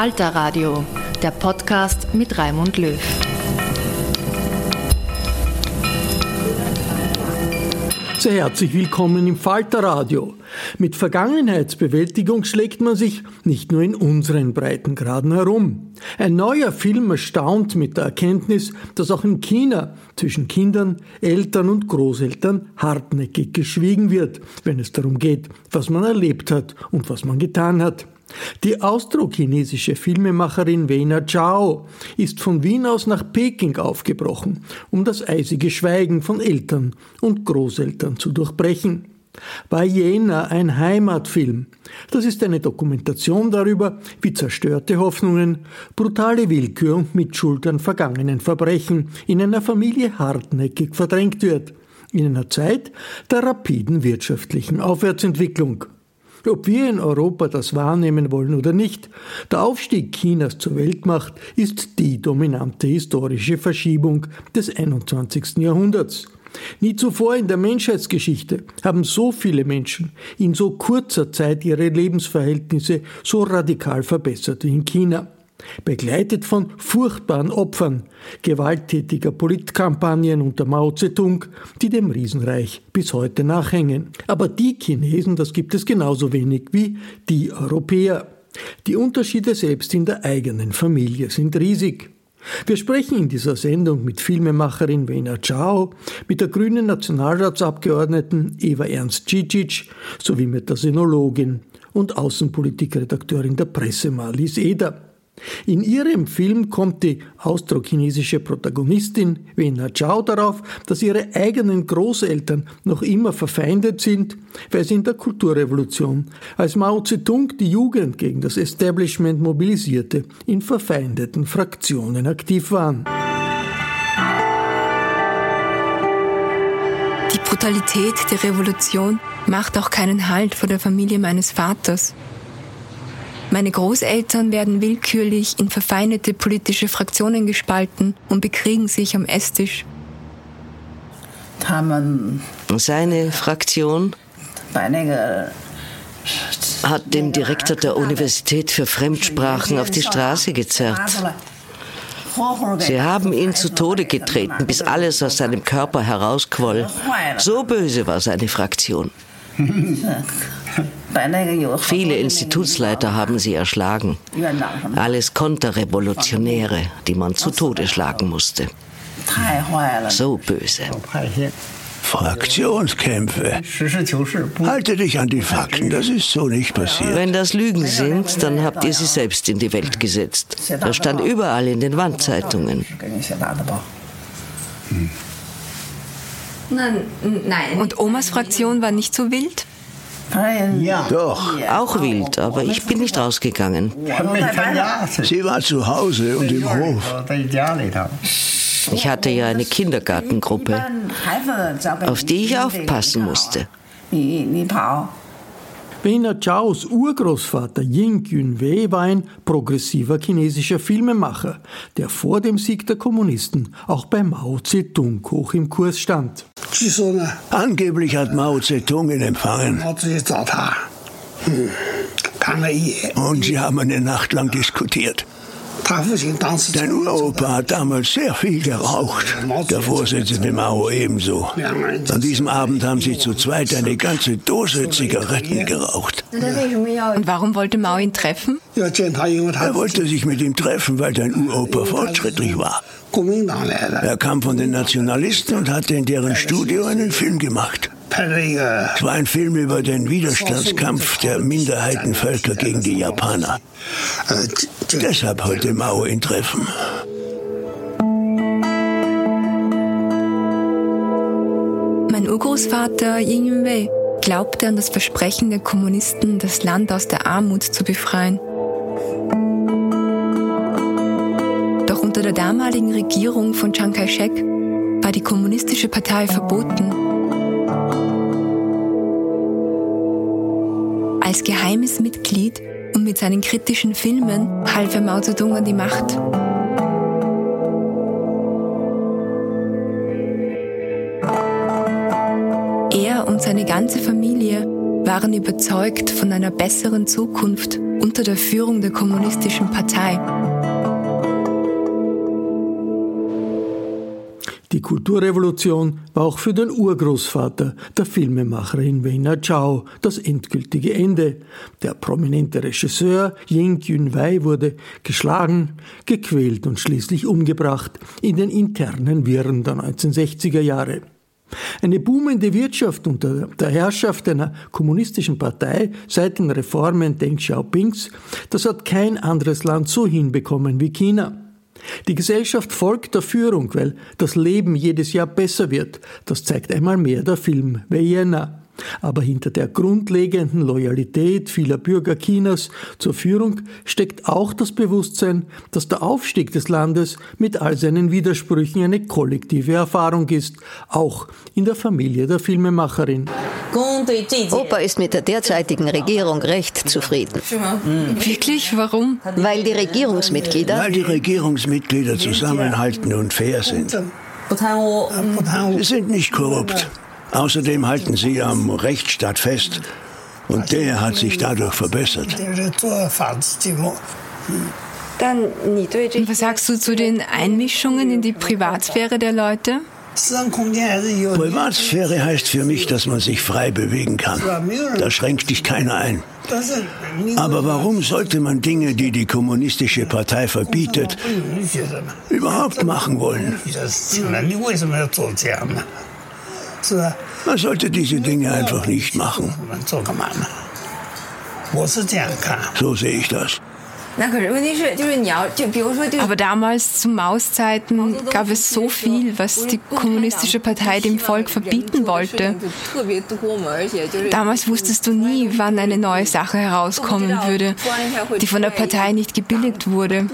Falter Radio, der Podcast mit Raimund Löw. Sehr herzlich willkommen im Falter Radio. Mit Vergangenheitsbewältigung schlägt man sich nicht nur in unseren Breitengraden herum. Ein neuer Film erstaunt mit der Erkenntnis, dass auch in China zwischen Kindern, Eltern und Großeltern hartnäckig geschwiegen wird, wenn es darum geht, was man erlebt hat und was man getan hat. Die austrochinesische Filmemacherin Wena Zhao ist von Wien aus nach Peking aufgebrochen, um das eisige Schweigen von Eltern und Großeltern zu durchbrechen. Bei Jena ein Heimatfilm. Das ist eine Dokumentation darüber, wie zerstörte Hoffnungen, brutale Willkür und Mitschuld an vergangenen Verbrechen in einer Familie hartnäckig verdrängt wird. In einer Zeit der rapiden wirtschaftlichen Aufwärtsentwicklung. Ob wir in Europa das wahrnehmen wollen oder nicht, der Aufstieg Chinas zur Weltmacht ist die dominante historische Verschiebung des 21. Jahrhunderts. Nie zuvor in der Menschheitsgeschichte haben so viele Menschen in so kurzer Zeit ihre Lebensverhältnisse so radikal verbessert wie in China begleitet von furchtbaren Opfern gewalttätiger Politkampagnen unter Mao Zedong, die dem Riesenreich bis heute nachhängen. Aber die Chinesen, das gibt es genauso wenig wie die Europäer. Die Unterschiede selbst in der eigenen Familie sind riesig. Wir sprechen in dieser Sendung mit Filmemacherin Wena Chao, mit der grünen Nationalratsabgeordneten Eva Ernst Cicic sowie mit der Sinologin und Außenpolitikredakteurin der Presse Marlies Eder. In ihrem Film kommt die austrochinesische Protagonistin Wena Chao darauf, dass ihre eigenen Großeltern noch immer verfeindet sind, weil sie in der Kulturrevolution, als Mao Zedong die Jugend gegen das Establishment mobilisierte, in verfeindeten Fraktionen aktiv waren. Die Brutalität der Revolution macht auch keinen Halt vor der Familie meines Vaters. Meine Großeltern werden willkürlich in verfeindete politische Fraktionen gespalten und bekriegen sich am Esstisch. Seine Fraktion hat den Direktor der Universität für Fremdsprachen auf die Straße gezerrt. Sie haben ihn zu Tode getreten, bis alles aus seinem Körper herausquoll. So böse war seine Fraktion. Viele Institutsleiter haben sie erschlagen. Alles Konterrevolutionäre, die man zu Tode schlagen musste. So böse. Fraktionskämpfe. Halte dich an die Fakten, das ist so nicht passiert. Wenn das Lügen sind, dann habt ihr sie selbst in die Welt gesetzt. Das stand überall in den Wandzeitungen. Hm. Und Omas Fraktion war nicht so wild? Ja. Doch. Auch wild, aber ich bin nicht rausgegangen. Sie war zu Hause und im Hof. Ich hatte ja eine Kindergartengruppe, auf die ich aufpassen musste. Wena Chaos Urgroßvater Ying Yunwei war ein progressiver chinesischer Filmemacher, der vor dem Sieg der Kommunisten auch bei Mao Zedong hoch im Kurs stand. Angeblich hat Mao Zedong ihn empfangen. Und sie haben eine Nacht lang diskutiert. Dein Uropa hat damals sehr viel geraucht. Der Vorsitzende Mao ebenso. An diesem Abend haben sie zu zweit eine ganze Dose Zigaretten geraucht. Und warum wollte Mao ihn treffen? Er wollte sich mit ihm treffen, weil dein Uropa fortschrittlich war. Er kam von den Nationalisten und hatte in deren Studio einen Film gemacht. Es war ein Film über den Widerstandskampf der Minderheitenvölker gegen die Japaner. Deshalb wollte Mao ihn treffen. Mein Urgroßvater Ying Yunwei glaubte an das Versprechen der Kommunisten, das Land aus der Armut zu befreien. Doch unter der damaligen Regierung von Chiang Kai-shek war die kommunistische Partei verboten. Als geheimes Mitglied und mit seinen kritischen Filmen half er Mao Zedong an die Macht. Er und seine ganze Familie waren überzeugt von einer besseren Zukunft unter der Führung der kommunistischen Partei. Die Kulturrevolution war auch für den Urgroßvater der Filmemacherin Wena Chao das endgültige Ende. Der prominente Regisseur Ying Yunwei wurde geschlagen, gequält und schließlich umgebracht in den internen Wirren der 1960er Jahre. Eine boomende Wirtschaft unter der Herrschaft einer kommunistischen Partei seit den Reformen Deng Xiaopings, das hat kein anderes Land so hinbekommen wie China. Die Gesellschaft folgt der Führung, weil das Leben jedes Jahr besser wird. Das zeigt einmal mehr der Film Vienna. Aber hinter der grundlegenden Loyalität vieler Bürger Chinas zur Führung steckt auch das Bewusstsein, dass der Aufstieg des Landes mit all seinen Widersprüchen eine kollektive Erfahrung ist, auch in der Familie der Filmemacherin. Opa ist mit der derzeitigen Regierung recht zufrieden. Wirklich? Warum? Weil die Regierungsmitglieder. Weil die Regierungsmitglieder zusammenhalten und fair sind. Sie sind nicht korrupt. Außerdem halten sie am Rechtsstaat fest und der hat sich dadurch verbessert. Was sagst du zu den Einmischungen in die Privatsphäre der Leute? Privatsphäre heißt für mich, dass man sich frei bewegen kann. Da schränkt dich keiner ein. Aber warum sollte man Dinge, die die kommunistische Partei verbietet, überhaupt machen wollen? Man sollte diese Dinge einfach nicht machen. So sehe ich das. Aber damals zu Mauszeiten gab es so viel, was die kommunistische Partei dem Volk verbieten wollte. Damals wusstest du nie, wann eine neue Sache herauskommen würde, die von der Partei nicht gebilligt wurde.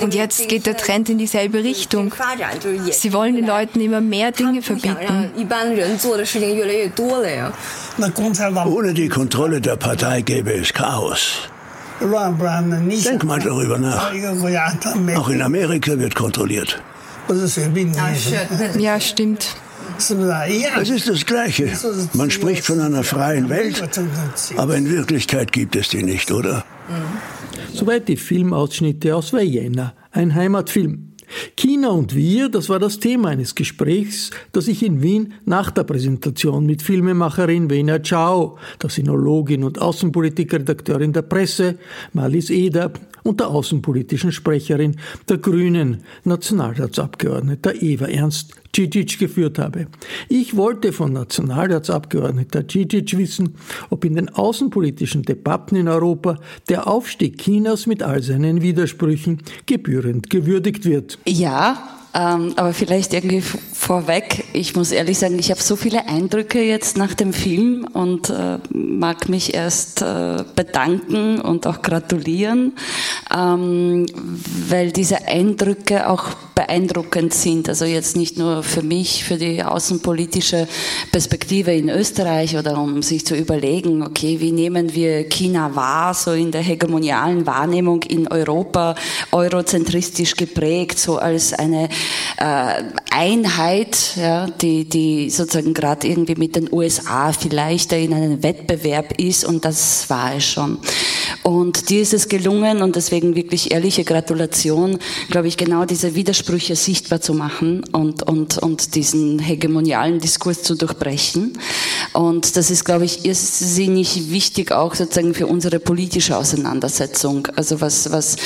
Und jetzt geht der Trend in dieselbe Richtung. Sie wollen den Leuten immer mehr Dinge verbieten. Ohne die Kontrolle der Partei gäbe es Chaos. Denk mal darüber nach. Auch in Amerika wird kontrolliert. Ja, stimmt. Es ist das Gleiche. Man spricht von einer freien Welt, aber in Wirklichkeit gibt es die nicht, oder? Soweit die Filmausschnitte aus Vienna, ein Heimatfilm. China und wir, das war das Thema eines Gesprächs, das ich in Wien nach der Präsentation mit Filmemacherin Wena Chao, der Sinologin und Außenpolitikredakteurin der Presse, Marlies Eder und der außenpolitischen Sprecherin der Grünen, Nationalratsabgeordneter Eva Ernst Cicic geführt habe. Ich wollte von Nationalratsabgeordneter Cicic wissen, ob in den außenpolitischen Debatten in Europa der Aufstieg Chinas mit all seinen Widersprüchen gebührend gewürdigt wird. Ja, ähm, aber vielleicht irgendwie vorweg, ich muss ehrlich sagen, ich habe so viele Eindrücke jetzt nach dem Film und äh, mag mich erst äh, bedanken und auch gratulieren, ähm, weil diese Eindrücke auch beeindruckend sind. Also jetzt nicht nur für mich, für die außenpolitische Perspektive in Österreich oder um sich zu überlegen, okay, wie nehmen wir China wahr, so in der hegemonialen Wahrnehmung in Europa, eurozentristisch geprägt, so als eine äh, Einheit, ja, die, die sozusagen gerade irgendwie mit den USA vielleicht in einem Wettbewerb ist und das war es schon. Und dir ist es gelungen und deswegen wirklich ehrliche Gratulation, glaube ich, genau diese Widersprüche sichtbar zu machen und, und, und diesen hegemonialen Diskurs zu durchbrechen. Und das ist, glaube ich, irrsinnig wichtig auch sozusagen für unsere politische Auseinandersetzung. Also was, was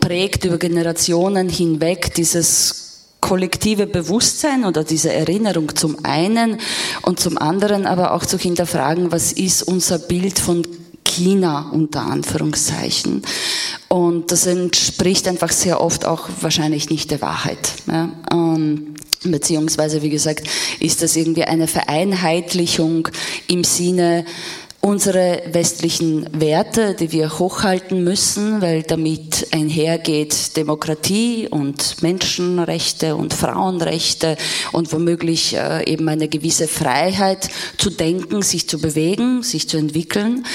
prägt über Generationen hinweg dieses kollektive Bewusstsein oder diese Erinnerung zum einen und zum anderen aber auch zu hinterfragen, was ist unser Bild von China unter Anführungszeichen. Und das entspricht einfach sehr oft auch wahrscheinlich nicht der Wahrheit. Ja. Ähm, beziehungsweise, wie gesagt, ist das irgendwie eine Vereinheitlichung im Sinne, unsere westlichen Werte, die wir hochhalten müssen, weil damit einhergeht Demokratie und Menschenrechte und Frauenrechte und womöglich äh, eben eine gewisse Freiheit zu denken, sich zu bewegen, sich zu entwickeln.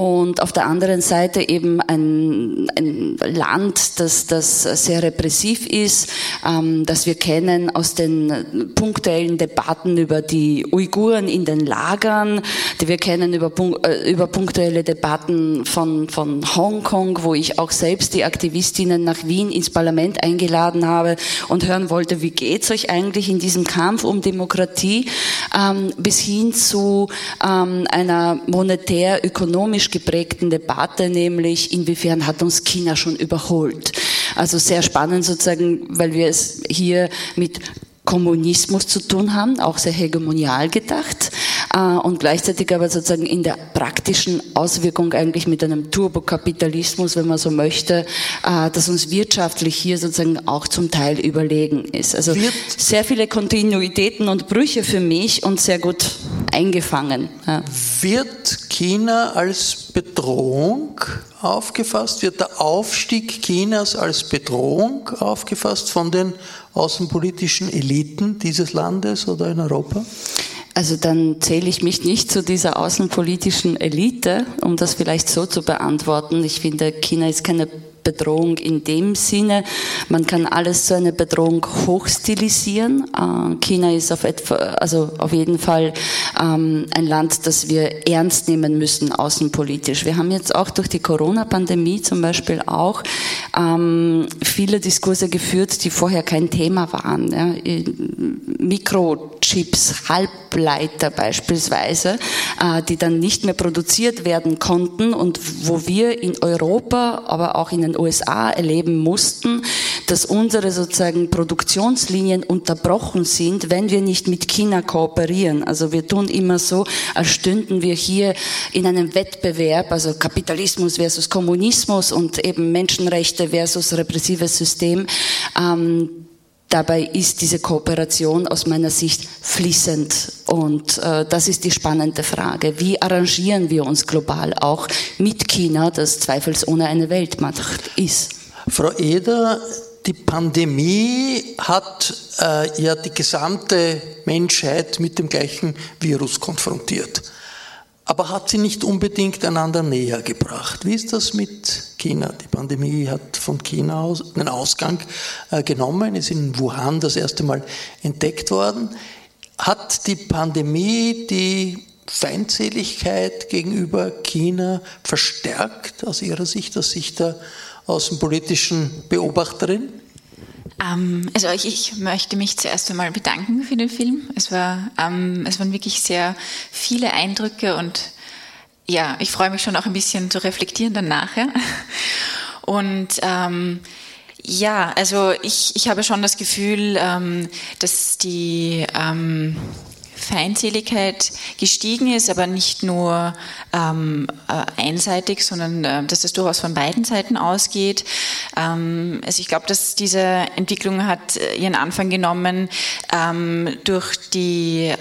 Und auf der anderen Seite eben ein, ein Land, das, das sehr repressiv ist, ähm, das wir kennen aus den punktuellen Debatten über die Uiguren in den Lagern, die wir kennen über äh, über punktuelle Debatten von, von Hongkong, wo ich auch selbst die Aktivistinnen nach Wien ins Parlament eingeladen habe und hören wollte, wie geht's euch eigentlich in diesem Kampf um Demokratie, ähm, bis hin zu ähm, einer monetär-ökonomisch geprägten Debatte, nämlich inwiefern hat uns China schon überholt. Also sehr spannend sozusagen, weil wir es hier mit Kommunismus zu tun haben, auch sehr hegemonial gedacht und gleichzeitig aber sozusagen in der praktischen Auswirkung eigentlich mit einem Turbokapitalismus, wenn man so möchte, äh, das uns wirtschaftlich hier sozusagen auch zum Teil überlegen ist. Also Wird sehr viele Kontinuitäten und Brüche für mich und sehr gut eingefangen. Ja. Wird China als Bedrohung aufgefasst? Wird der Aufstieg Chinas als Bedrohung aufgefasst von den außenpolitischen Eliten dieses Landes oder in Europa? Also dann zähle ich mich nicht zu dieser außenpolitischen Elite, um das vielleicht so zu beantworten. Ich finde, China ist keine Bedrohung in dem Sinne. Man kann alles zu einer Bedrohung hochstilisieren. Äh, China ist auf, etwa, also auf jeden Fall ähm, ein Land, das wir ernst nehmen müssen, außenpolitisch. Wir haben jetzt auch durch die Corona-Pandemie zum Beispiel auch ähm, viele Diskurse geführt, die vorher kein Thema waren. Ja. Mikrochips, Halbleiter beispielsweise, äh, die dann nicht mehr produziert werden konnten und wo wir in Europa, aber auch in den USA erleben mussten, dass unsere sozusagen Produktionslinien unterbrochen sind, wenn wir nicht mit China kooperieren. Also wir tun immer so, als stünden wir hier in einem Wettbewerb, also Kapitalismus versus Kommunismus und eben Menschenrechte versus repressives System. Ähm, Dabei ist diese Kooperation aus meiner Sicht fließend. Und äh, das ist die spannende Frage. Wie arrangieren wir uns global auch mit China, das zweifelsohne eine Weltmacht ist? Frau Eder, die Pandemie hat äh, ja die gesamte Menschheit mit dem gleichen Virus konfrontiert aber hat sie nicht unbedingt einander näher gebracht. Wie ist das mit China? Die Pandemie hat von China aus einen Ausgang äh, genommen, ist in Wuhan das erste Mal entdeckt worden. Hat die Pandemie die Feindseligkeit gegenüber China verstärkt aus Ihrer Sicht, aus Sicht der außenpolitischen Beobachterin? Ähm, also ich, ich, möchte mich zuerst einmal bedanken für den Film. Es, war, ähm, es waren wirklich sehr viele Eindrücke und ja, ich freue mich schon auch ein bisschen zu reflektieren dann nachher. Und ähm, ja, also ich, ich habe schon das Gefühl, ähm, dass die ähm, Feindseligkeit gestiegen ist, aber nicht nur ähm, äh, einseitig, sondern äh, dass es durchaus von beiden Seiten ausgeht. Ähm, also ich glaube, dass diese Entwicklung hat äh, ihren Anfang genommen ähm, durch die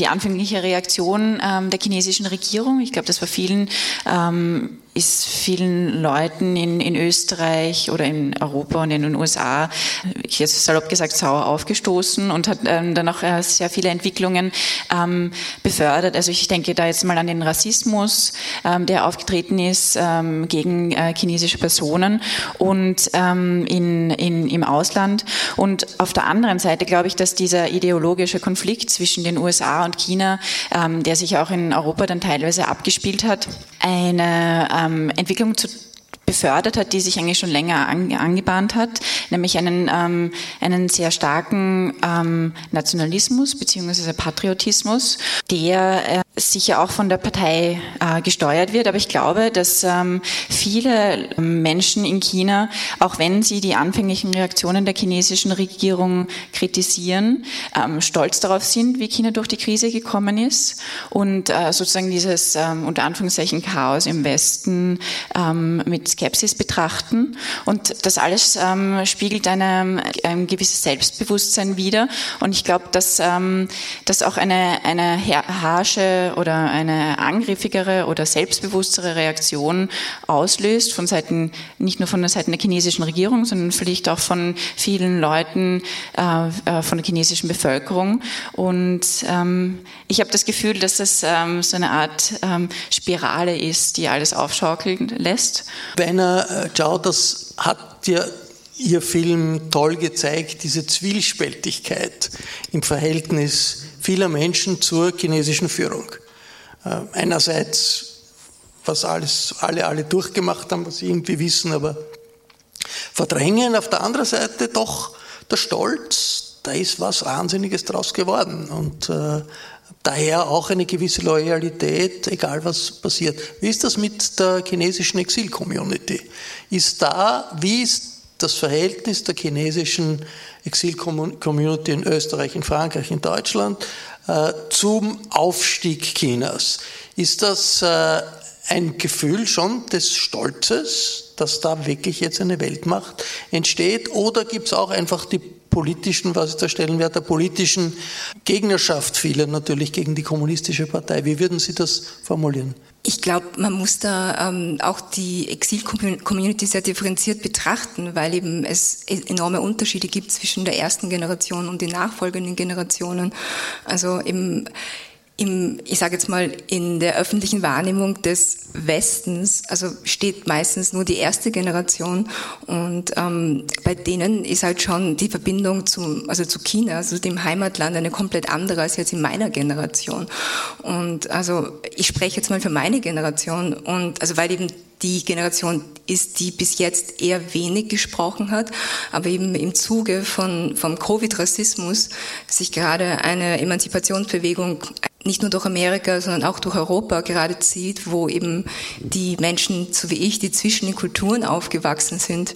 die anfängliche Reaktion ähm, der chinesischen Regierung. Ich glaube, das war vielen ähm, ist vielen Leuten in, in Österreich oder in Europa und in den USA, ich jetzt salopp gesagt, sauer aufgestoßen und hat ähm, dann auch äh, sehr viele Entwicklungen ähm, befördert. Also ich denke da jetzt mal an den Rassismus, ähm, der aufgetreten ist ähm, gegen äh, chinesische Personen und ähm, in, in, im Ausland. Und auf der anderen Seite glaube ich, dass dieser ideologische Konflikt zwischen den USA und China, ähm, der sich auch in Europa dann teilweise abgespielt hat, eine ähm, Entwicklung zu befördert hat, die sich eigentlich schon länger angebahnt hat, nämlich einen, ähm, einen sehr starken ähm, Nationalismus bzw. Patriotismus, der äh, sicher auch von der Partei äh, gesteuert wird. Aber ich glaube, dass ähm, viele Menschen in China, auch wenn sie die anfänglichen Reaktionen der chinesischen Regierung kritisieren, ähm, stolz darauf sind, wie China durch die Krise gekommen ist und äh, sozusagen dieses ähm, unter Anführungszeichen Chaos im Westen ähm, mit Skepsis betrachten. Und das alles ähm, spiegelt eine, ein gewisses Selbstbewusstsein wider. Und ich glaube, dass ähm, das auch eine, eine harsche oder eine angriffigere oder selbstbewusstere Reaktion auslöst von Seiten, nicht nur von der Seite der chinesischen Regierung, sondern vielleicht auch von vielen Leuten äh, äh, von der chinesischen Bevölkerung. Und ähm, ich habe das Gefühl, dass das ähm, so eine Art ähm, Spirale ist, die alles aufschaukeln lässt. Beinahe, äh, Ciao, das hat dir Ihr Film toll gezeigt, diese Zwiespältigkeit im Verhältnis vieler Menschen zur chinesischen Führung. Äh, einerseits, was alles, alle, alle durchgemacht haben, was sie irgendwie wissen, aber verdrängen. Auf der anderen Seite doch der Stolz, da ist was Wahnsinniges draus geworden. Und äh, daher auch eine gewisse Loyalität, egal was passiert. Wie ist das mit der chinesischen Exil-Community? Ist da, wie ist das Verhältnis der chinesischen Exil-Community in Österreich, in Frankreich, in Deutschland äh, zum Aufstieg Chinas. Ist das äh, ein Gefühl schon des Stolzes, dass da wirklich jetzt eine Weltmacht entsteht? Oder gibt es auch einfach die politischen, was ist der Stellenwert der politischen Gegnerschaft vieler natürlich gegen die kommunistische Partei? Wie würden Sie das formulieren? Ich glaube, man muss da ähm, auch die Exil-Community sehr differenziert betrachten, weil eben es e-, enorme Unterschiede gibt zwischen der ersten Generation und den nachfolgenden Generationen. Also eben im, ich sage jetzt mal, in der öffentlichen Wahrnehmung des Westens, also steht meistens nur die erste Generation und ähm, bei denen ist halt schon die Verbindung zu, also zu China, also dem Heimatland, eine komplett andere als jetzt in meiner Generation. Und also ich spreche jetzt mal für meine Generation und also weil eben die Generation ist, die bis jetzt eher wenig gesprochen hat, aber eben im Zuge von, vom Covid-Rassismus sich gerade eine Emanzipationsbewegung nicht nur durch Amerika, sondern auch durch Europa gerade zieht, wo eben die Menschen, so wie ich, die zwischen den Kulturen aufgewachsen sind,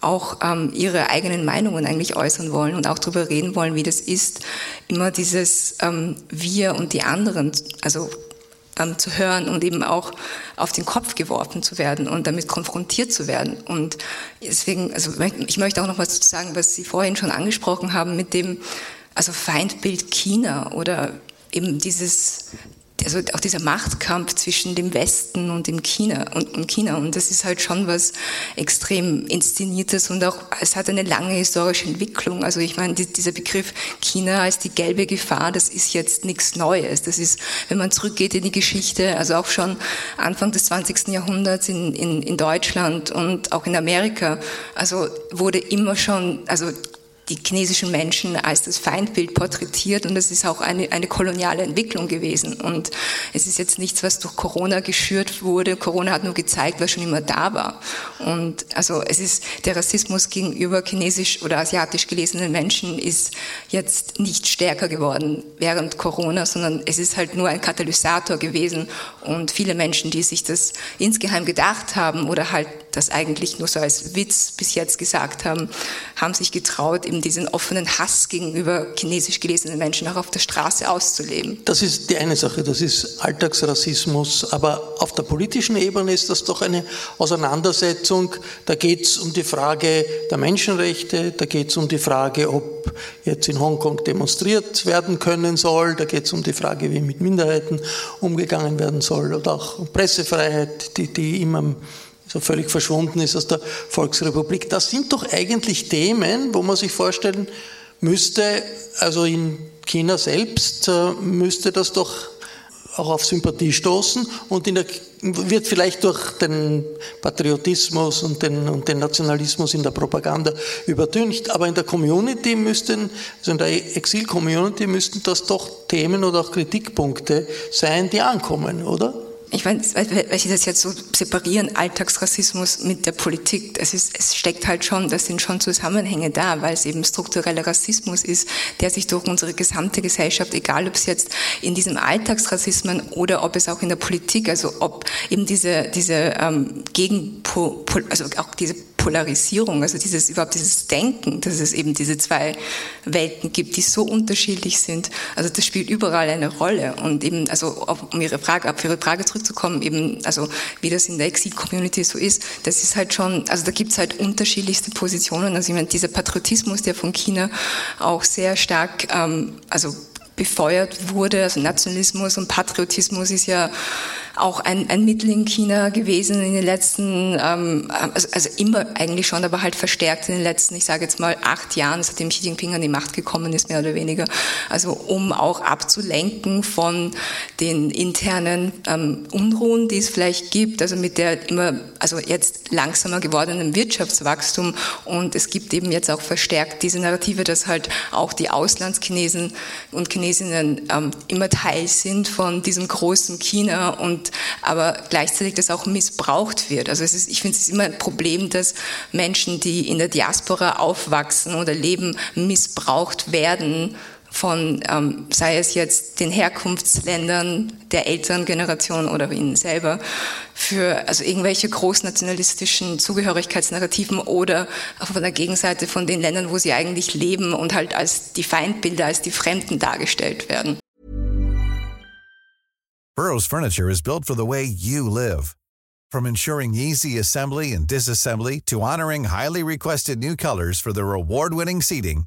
auch ähm, ihre eigenen Meinungen eigentlich äußern wollen und auch darüber reden wollen, wie das ist, immer dieses ähm, Wir und die anderen, also ähm, zu hören und eben auch auf den Kopf geworfen zu werden und damit konfrontiert zu werden. Und deswegen, also ich möchte auch noch was sagen, was Sie vorhin schon angesprochen haben mit dem, also Feindbild China oder eben dieses, also auch dieser Machtkampf zwischen dem Westen und dem China und, und, China. Und das ist halt schon was extrem Inszeniertes und auch, es hat eine lange historische Entwicklung. Also ich meine, die, dieser Begriff China als die gelbe Gefahr, das ist jetzt nichts Neues. Das ist, wenn man zurückgeht in die Geschichte, also auch schon Anfang des 20. Jahrhunderts in, in, in Deutschland und auch in Amerika, also wurde immer schon, also die chinesischen Menschen als das Feindbild porträtiert und das ist auch eine, eine koloniale Entwicklung gewesen. Und es ist jetzt nichts, was durch Corona geschürt wurde. Corona hat nur gezeigt, was schon immer da war. Und also es ist der Rassismus gegenüber chinesisch oder asiatisch gelesenen Menschen ist jetzt nicht stärker geworden während Corona, sondern es ist halt nur ein Katalysator gewesen und viele Menschen, die sich das insgeheim gedacht haben oder halt das eigentlich nur so als Witz bis jetzt gesagt haben, haben sich getraut, eben diesen offenen Hass gegenüber chinesisch gelesenen Menschen auch auf der Straße auszuleben. Das ist die eine Sache, das ist Alltagsrassismus, aber auf der politischen Ebene ist das doch eine Auseinandersetzung. Da geht es um die Frage der Menschenrechte, da geht es um die Frage, ob jetzt in Hongkong demonstriert werden können soll, da geht es um die Frage, wie mit Minderheiten umgegangen werden soll oder auch um Pressefreiheit, die, die immer so völlig verschwunden ist aus der Volksrepublik. Das sind doch eigentlich Themen, wo man sich vorstellen müsste, also in China selbst äh, müsste das doch auch auf Sympathie stoßen und der, wird vielleicht durch den Patriotismus und den, und den Nationalismus in der Propaganda übertüncht. Aber in der Community müssten, also in der Exil-Community müssten das doch Themen oder auch Kritikpunkte sein, die ankommen, oder? Ich weil Sie das jetzt so separieren, Alltagsrassismus mit der Politik, es, ist, es steckt halt schon, das sind schon Zusammenhänge da, weil es eben struktureller Rassismus ist, der sich durch unsere gesamte Gesellschaft, egal ob es jetzt in diesem Alltagsrassismen oder ob es auch in der Politik, also ob eben diese, diese ähm, Gegenpol, also auch diese Polarisierung, also dieses überhaupt dieses Denken, dass es eben diese zwei Welten gibt, die so unterschiedlich sind. Also das spielt überall eine Rolle und eben also um ihre Frage auf ihre Frage zurückzukommen, eben also wie das in der Exil-Community so ist, das ist halt schon, also da gibt es halt unterschiedlichste Positionen. Also ich meine dieser Patriotismus, der von China auch sehr stark, ähm, also befeuert wurde, also Nationalismus und Patriotismus ist ja auch ein, ein Mittel in China gewesen in den letzten, ähm, also, also immer eigentlich schon, aber halt verstärkt in den letzten, ich sage jetzt mal, acht Jahren, seitdem Xi Jinping an die Macht gekommen ist, mehr oder weniger. Also um auch abzulenken von den internen ähm, Unruhen, die es vielleicht gibt, also mit der immer, also jetzt langsamer gewordenen Wirtschaftswachstum. Und es gibt eben jetzt auch verstärkt diese Narrative, dass halt auch die Auslandschinesen und Chinesinnen ähm, immer Teil sind von diesem großen China und aber gleichzeitig das auch missbraucht wird. Also es ist, ich finde es immer ein Problem, dass Menschen, die in der Diaspora aufwachsen oder leben, missbraucht werden von, ähm, sei es jetzt den Herkunftsländern der älteren Generation oder ihnen selber, für also irgendwelche großnationalistischen Zugehörigkeitsnarrativen oder von der Gegenseite von den Ländern, wo sie eigentlich leben und halt als die Feindbilder, als die Fremden dargestellt werden. Burroughs Furniture is built for the way you live. From ensuring easy assembly and disassembly to honoring highly requested new colors for their award-winning seating,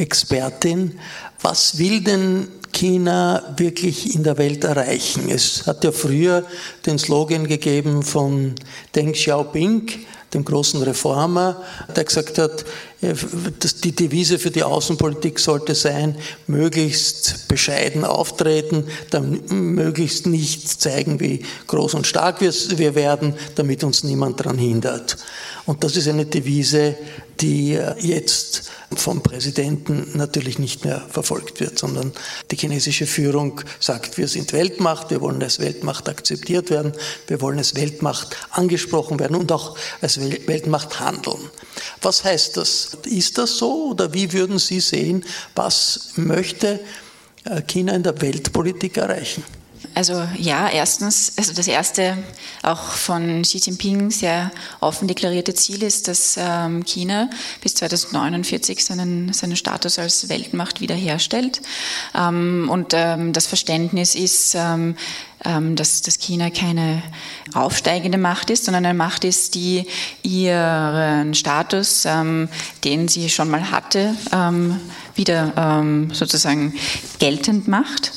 Außenpolitik-Expertin. Was will denn China wirklich in der Welt erreichen? Es hat ja früher den Slogan gegeben von Deng Xiaoping, dem großen Reformer, der gesagt hat, äh, die Devise für die Außenpolitik sollte sein, möglichst bescheiden auftreten, dann möglichst nicht zeigen, wie groß und stark wir werden, damit uns niemand daran hindert. Und das ist eine Devise, die jetzt vom Präsidenten natürlich nicht mehr verfolgt wird, sondern die chinesische Führung sagt, wir sind Weltmacht, wir wollen als Weltmacht akzeptiert werden, wir wollen als Weltmacht angesprochen werden und auch als Weltmacht handeln. Was heißt das? Ist das so oder wie würden Sie sehen, was möchte äh, China in der Weltpolitik erreichen? Also ja, erstens, also das erste auch von Xi Jinping sehr offen deklarierte Ziel ist, dass ähm, China bis 2049 seinen, seinen Status als Weltmacht wiederherstellt. Ähm, und ähm, das Verständnis ist, dass, dass China keine aufsteigende Macht ist, sondern eine Macht ist, die ihren Status, den sie schon mal hatte, wieder sozusagen geltend macht.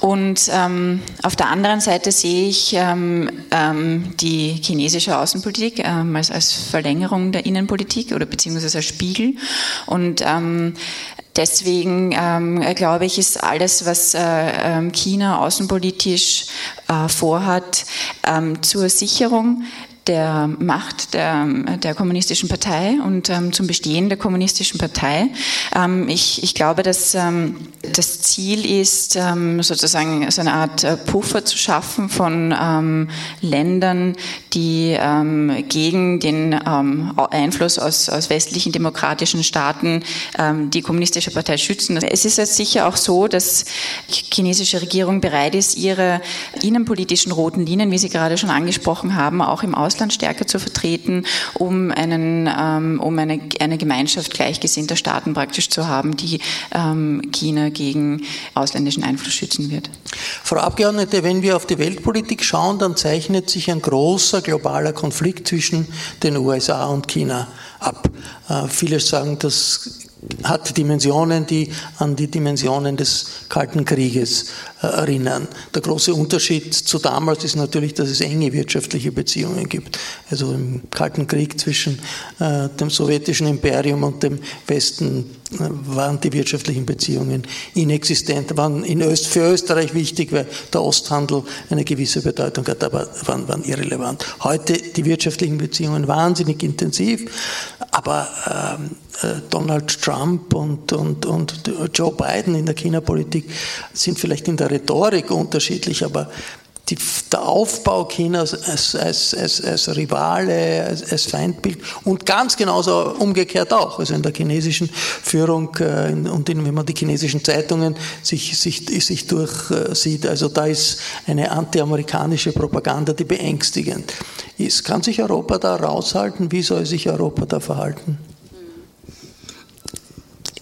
Und ähm, auf der anderen Seite sehe ich ähm, ähm, die chinesische Außenpolitik ähm, als, als Verlängerung der Innenpolitik oder beziehungsweise als Spiegel. Und ähm, deswegen ähm, glaube ich, ist alles, was äh, ähm, China außenpolitisch äh, vorhat, ähm, zur Sicherung der Macht der, der kommunistischen Partei und ähm, zum Bestehen der kommunistischen Partei. Ähm, ich, ich glaube, dass ähm, das Ziel ist, ähm, sozusagen so eine Art äh, Puffer zu schaffen von ähm, Ländern, die ähm, gegen den Einfluss aus, aus westlichen demokratischen Staaten die kommunistische Partei schützen. Es ist jetzt sicher auch so, dass die chinesische Regierung bereit ist, ihre innenpolitischen roten Linien, wie Sie gerade schon angesprochen haben, auch im Ausland stärker zu vertreten, um, einen, ähm, um eine, eine Gemeinschaft gleichgesinnter Staaten praktisch zu haben, die ähm, China gegen ausländischen Einfluss schützen wird. Frau Abgeordnete, wenn wir auf die Weltpolitik schauen, dann zeichnet sich ein großer globaler Konflikt zwischen den USA und China ab. Äh, viele sagen, dass hat Dimensionen, die an die Dimensionen des Kalten Krieges äh, erinnern. Der große Unterschied zu damals ist natürlich, dass es enge wirtschaftliche Beziehungen gibt. Also im Kalten Krieg zwischen äh, dem sowjetischen Imperium und dem Westen äh, waren die wirtschaftlichen Beziehungen inexistent, waren in Öst, für Österreich wichtig, weil der Osthandel eine gewisse Bedeutung hat, aber waren, waren irrelevant. Heute die wirtschaftlichen Beziehungen wahnsinnig intensiv, aber ähm, äh, Donald Trump und, und, und Joe Biden in der China-Politik sind vielleicht in der Rhetorik unterschiedlich, aber die, der Aufbau Chinas als, als, als, als Rivale, als, als, Feindbild und ganz genauso umgekehrt auch. Also in der chinesischen Führung äh, und in, wenn man die chinesischen Zeitungen sich, sich, sich durchsieht, also da ist eine antiamerikanische Propaganda, die beängstigend ist. Kann sich Europa da raushalten? Wie soll sich Europa da verhalten?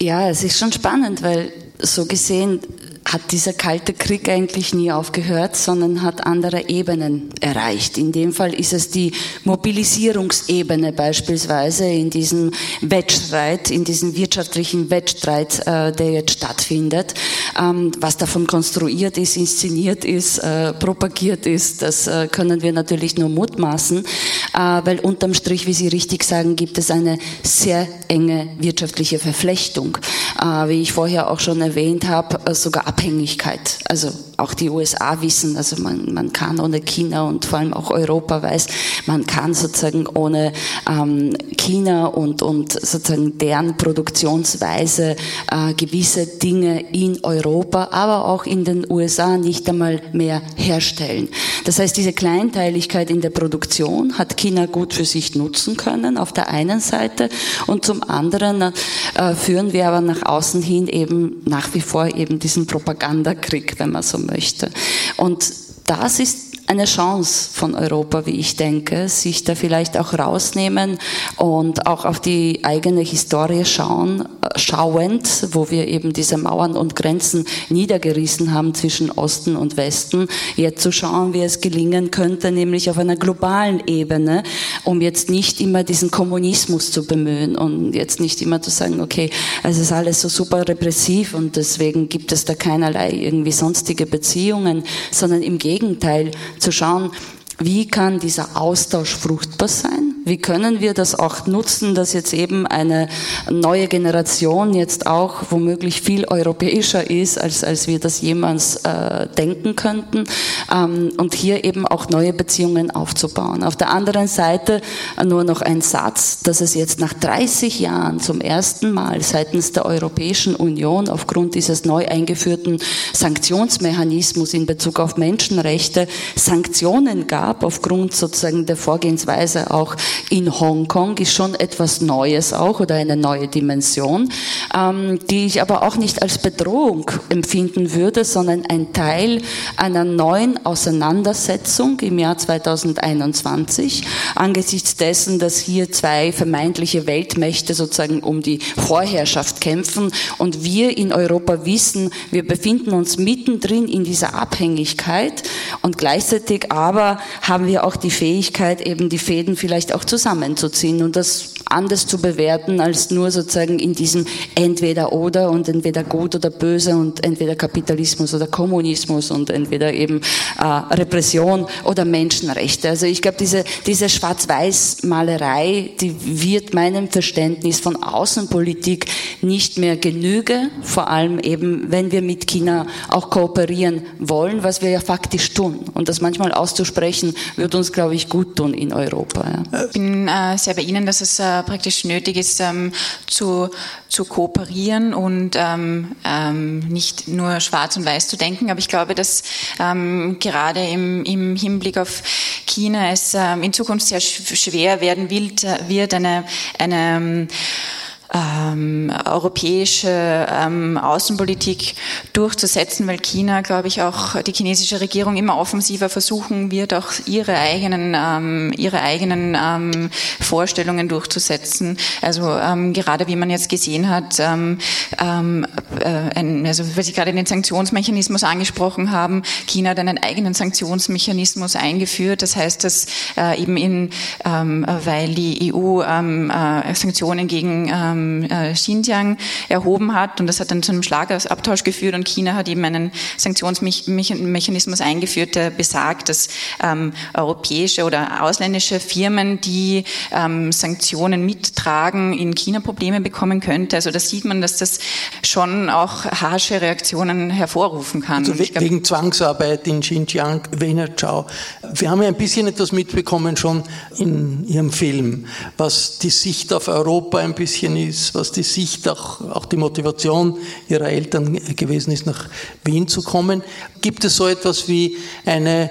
Ja, es ist schon spannend, weil so gesehen hat dieser kalte Krieg eigentlich nie aufgehört, sondern hat andere Ebenen erreicht. In dem Fall ist es die Mobilisierungsebene beispielsweise in diesem Wettstreit, in diesem wirtschaftlichen Wettstreit, äh, der jetzt stattfindet. Ähm, was davon konstruiert ist, inszeniert ist, äh, propagiert ist, das äh, können wir natürlich nur mutmaßen, weil unterm Strich, wie Sie richtig sagen, gibt es eine sehr enge wirtschaftliche Verflechtung. Wie ich vorher auch schon erwähnt habe, sogar Abhängigkeit. Also auch die USA wissen, also man, man kann ohne China und vor allem auch Europa weiß, man kann sozusagen ohne ähm, China und, und sozusagen deren Produktionsweise äh, gewisse Dinge in Europa, aber auch in den USA nicht einmal mehr herstellen. Das heißt, diese Kleinteiligkeit in der Produktion hat China gut für sich nutzen können, auf der einen Seite, und zum anderen äh, führen wir aber nach außen hin eben nach wie vor eben diesen Propagandakrieg, wenn man so möchte. Und das ist eine Chance von Europa, wie ich denke, sich da vielleicht auch rausnehmen und auch auf die eigene Historie schauen, äh, schauend, wo wir eben diese Mauern und Grenzen niedergerissen haben zwischen Osten und Westen, jetzt zu schauen, wie es gelingen könnte, nämlich auf einer globalen Ebene, um jetzt nicht immer diesen Kommunismus zu bemühen und jetzt nicht immer zu sagen, okay, es ist alles so super repressiv und deswegen gibt es da keinerlei irgendwie sonstige Beziehungen, sondern im Gegenteil, zu schauen, wie kann dieser Austausch fruchtbar sein? Wie können wir das auch nutzen, dass jetzt eben eine neue Generation jetzt auch womöglich viel europäischer ist, als, als wir das jemals äh, denken könnten ähm, und hier eben auch neue Beziehungen aufzubauen. Auf der anderen Seite nur noch ein Satz, dass es jetzt nach 30 Jahren zum ersten Mal seitens der Europäischen Union aufgrund dieses neu eingeführten Sanktionsmechanismus in Bezug auf Menschenrechte Sanktionen gab, aufgrund sozusagen der Vorgehensweise auch in Hongkong ist schon etwas Neues auch oder eine neue Dimension, ähm, die ich aber auch nicht als Bedrohung empfinden würde, sondern ein Teil einer neuen Auseinandersetzung im Jahr 2021 angesichts dessen, dass hier zwei vermeintliche Weltmächte sozusagen um die Vorherrschaft kämpfen und wir in Europa wissen, wir befinden uns mittendrin in dieser Abhängigkeit und gleichzeitig aber haben wir auch die Fähigkeit, eben die Fäden vielleicht auch zusammenzuziehen. Und das anders zu bewerten als nur sozusagen in diesem entweder oder und entweder gut oder böse und entweder Kapitalismus oder Kommunismus und entweder eben äh, Repression oder Menschenrechte. Also ich glaube, diese, diese Schwarz-Weiß-Malerei, die wird meinem Verständnis von Außenpolitik nicht mehr genüge, vor allem eben, wenn wir mit China auch kooperieren wollen, was wir ja faktisch tun. Und das manchmal auszusprechen, wird uns, glaube ich, gut tun in Europa. Ja. Ich bin äh, sehr bei Ihnen, dass es äh, praktisch nötig ist, ähm, zu, zu kooperieren und ähm, ähm, nicht nur schwarz und weiß zu denken. Aber ich glaube, dass ähm, gerade im, im Hinblick auf China es ähm, in Zukunft sehr schwer werden wird, wird eine, eine ähm, ähm, europäische ähm, Außenpolitik durchzusetzen, weil China, glaube ich, auch die chinesische Regierung immer offensiver versuchen wird, auch ihre eigenen, ähm, ihre eigenen ähm, Vorstellungen durchzusetzen. Also ähm, gerade wie man jetzt gesehen hat, ähm, äh, ein, also weil Sie gerade den Sanktionsmechanismus angesprochen haben, China hat einen eigenen Sanktionsmechanismus eingeführt. Das heißt, dass äh, eben in, weil die EU äh, Sanktionen gegen ähm, äh, Xinjiang erhoben hat und das hat dann zu einem Schlagabtausch geführt und China hat eben einen Sanktionsmechanismus eingeführt, der besagt, dass ähm, europäische oder ausländische Firmen, die ähm, Sanktionen mittragen, in China Probleme bekommen könnte. Also da sieht man, dass das schon auch harsche Reaktionen hervorrufen kann. Also we wegen Zwangsarbeit in Xinjiang, Wiener Chao. Wir haben ja ein bisschen etwas mitbekommen schon in Ihrem Film, was die Sicht auf Europa ein bisschen ist, was die Sicht, auch, auch die Motivation ihrer Eltern gewesen ist, nach Wien zu kommen. Gibt es so etwas wie eine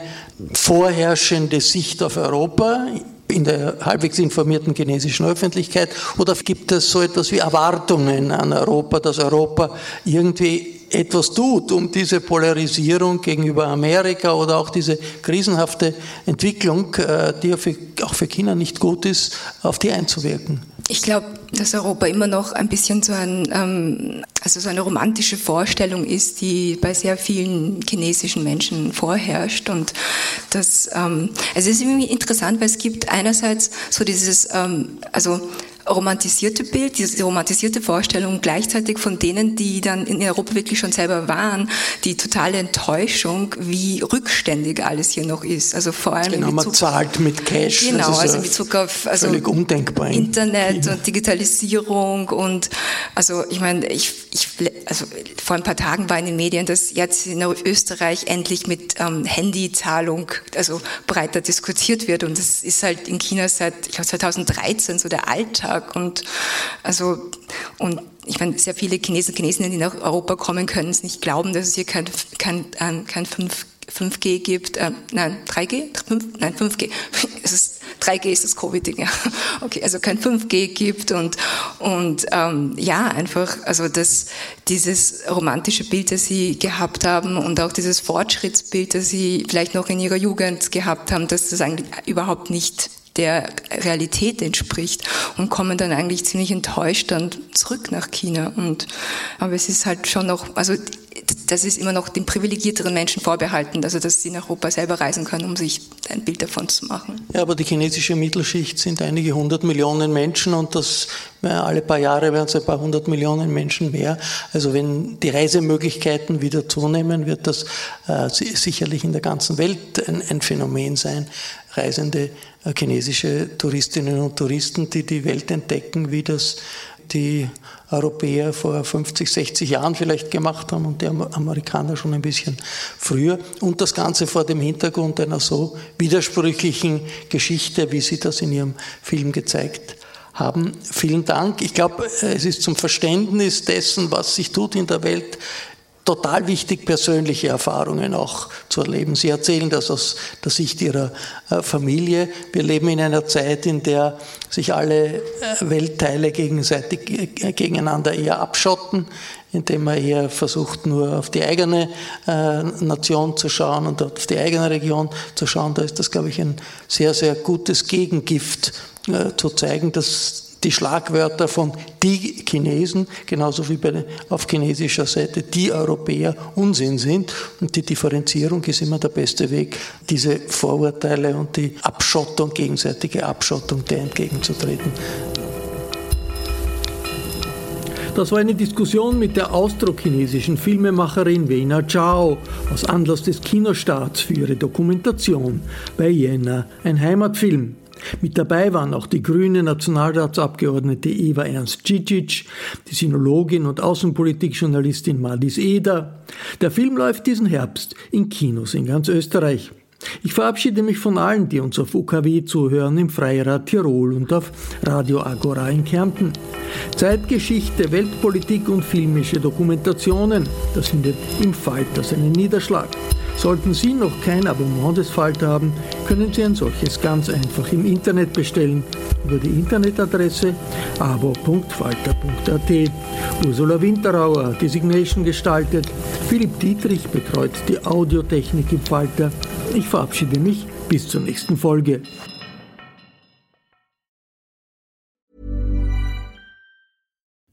vorherrschende Sicht auf Europa in der halbwegs informierten chinesischen Öffentlichkeit oder gibt es so etwas wie Erwartungen an Europa, dass Europa irgendwie etwas tut, um diese Polarisierung gegenüber Amerika oder auch diese krisenhafte Entwicklung, äh, die auch für China nicht gut ist, auf die einzuwirken? Ich glaube, dass Europa immer noch ein bisschen so, ein, ähm, also so eine romantische Vorstellung ist, die bei sehr vielen chinesischen Menschen vorherrscht. Und das, ähm, also es ist irgendwie interessant, weil es gibt einerseits so dieses, ähm, also romantisierte Bild, diese romantisierte Vorstellung gleichzeitig von denen, die dann in Europa wirklich schon selber waren, die totale Enttäuschung, wie rückständig alles hier noch ist. Also vor allem genau, man zahlt mit Cash. Genau, also in Bezug auf also Internet und Digitalisierung und also ich meine, ich, ich also vor ein paar Tagen war in den Medien, dass jetzt in Österreich endlich mit ähm, Handyzahlung also breiter diskutiert wird und das ist halt in China seit ich glaube 2013 so der Alltag Alltag und also und ich meine, sehr viele Chinesen, Chinesinnen, die nach Europa kommen, können es nicht glauben, dass es hier kein, kein, ähm, kein 5, 5G gibt. Äh, nein, 3G? 5, nein, 5G. Es ist, 3G ist das Covid-Ding, ja. Okay, also kein 5G gibt und, und ähm, ja, einfach, also das, dieses romantische Bild, das Sie gehabt haben und auch dieses Fortschrittsbild, das Sie vielleicht noch in Ihrer Jugend gehabt haben, dass das eigentlich überhaupt nicht der Realität entspricht und kommen dann eigentlich ziemlich enttäuscht dann zurück nach China. Und, aber es ist halt schon noch, also das ist immer noch den privilegierteren Menschen vorbehalten, also dass sie nach Europa selber reisen können, um sich ein Bild davon zu machen. Ja, aber die chinesische Mittelschicht sind einige hundert Millionen Menschen und das alle paar Jahre werden es ein paar hundert Millionen Menschen mehr. Also wenn die Reisemöglichkeiten wieder zunehmen, wird das äh, sicherlich in der ganzen Welt ein, ein Phänomen sein. Reisende äh, chinesische Touristinnen und Touristen, die die Welt entdecken, wie das die Europäer vor 50, 60 Jahren vielleicht gemacht haben und die Amerikaner schon ein bisschen früher. Und das Ganze vor dem Hintergrund einer so widersprüchlichen Geschichte, wie Sie das in Ihrem Film gezeigt haben. Vielen Dank. Ich glaube, es ist zum Verständnis dessen, was sich tut in der Welt, total wichtig, persönliche Erfahrungen auch zu erleben. Sie erzählen das aus der Sicht Ihrer äh, Familie. Wir leben in einer Zeit, in der sich alle äh, Weltteile gegenseitig äh, gegeneinander eher abschotten, indem man eher versucht, nur auf die eigene Nation zu schauen und auf die eigene Region zu schauen. Da ist das, glaube ich, ein sehr, sehr gutes Gegengift zu zeigen, dass die Schlagwörter von die Chinesen, genauso wie bei, auf chinesischer Seite die Europäer Unsinn sind. Und die Differenzierung ist immer der beste Weg, diese Vorurteile und die Abschottung, gegenseitige Abschottung der entgegenzutreten. Das war eine Diskussion mit der austrochinesischen Filmemacherin Wena Chao aus Anlass des Kinostarts für ihre Dokumentation bei Jena, ein Heimatfilm. Mit dabei waren auch die grüne Nationalratsabgeordnete Eva Ernst Cicic, die Sinologin und Außenpolitikjournalistin Madis Eder. Der Film läuft diesen Herbst in Kinos in ganz Österreich. Ich verabschiede mich von allen, die uns auf UKW zuhören, im Freirad Tirol und auf Radio Agora in Kärnten. Zeitgeschichte, Weltpolitik und filmische Dokumentationen, das findet im Falter seinen Niederschlag. Sollten Sie noch kein Abonnement des Falter haben, können Sie ein solches ganz einfach im Internet bestellen über die Internetadresse abo.falter.at. Ursula Winterauer hat Designation gestaltet, Philipp Dietrich betreut die Audiotechnik im Falter. Ich verabschiede mich bis zur nächsten Folge.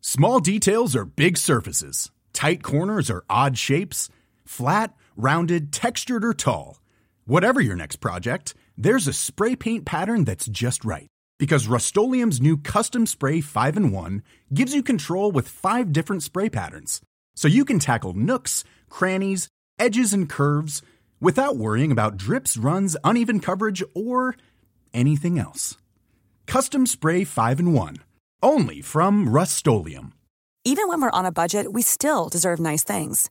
Small details are big surfaces. Tight corners are odd shapes. Flat, rounded, textured or tall. Whatever your next project, there's a spray paint pattern that's just right. Because Rust new Custom Spray 5 in 1 gives you control with five different spray patterns. So you can tackle nooks, crannies, edges, and curves without worrying about drips, runs, uneven coverage, or anything else. Custom Spray 5 in 1. Only from Rust Even when we're on a budget, we still deserve nice things.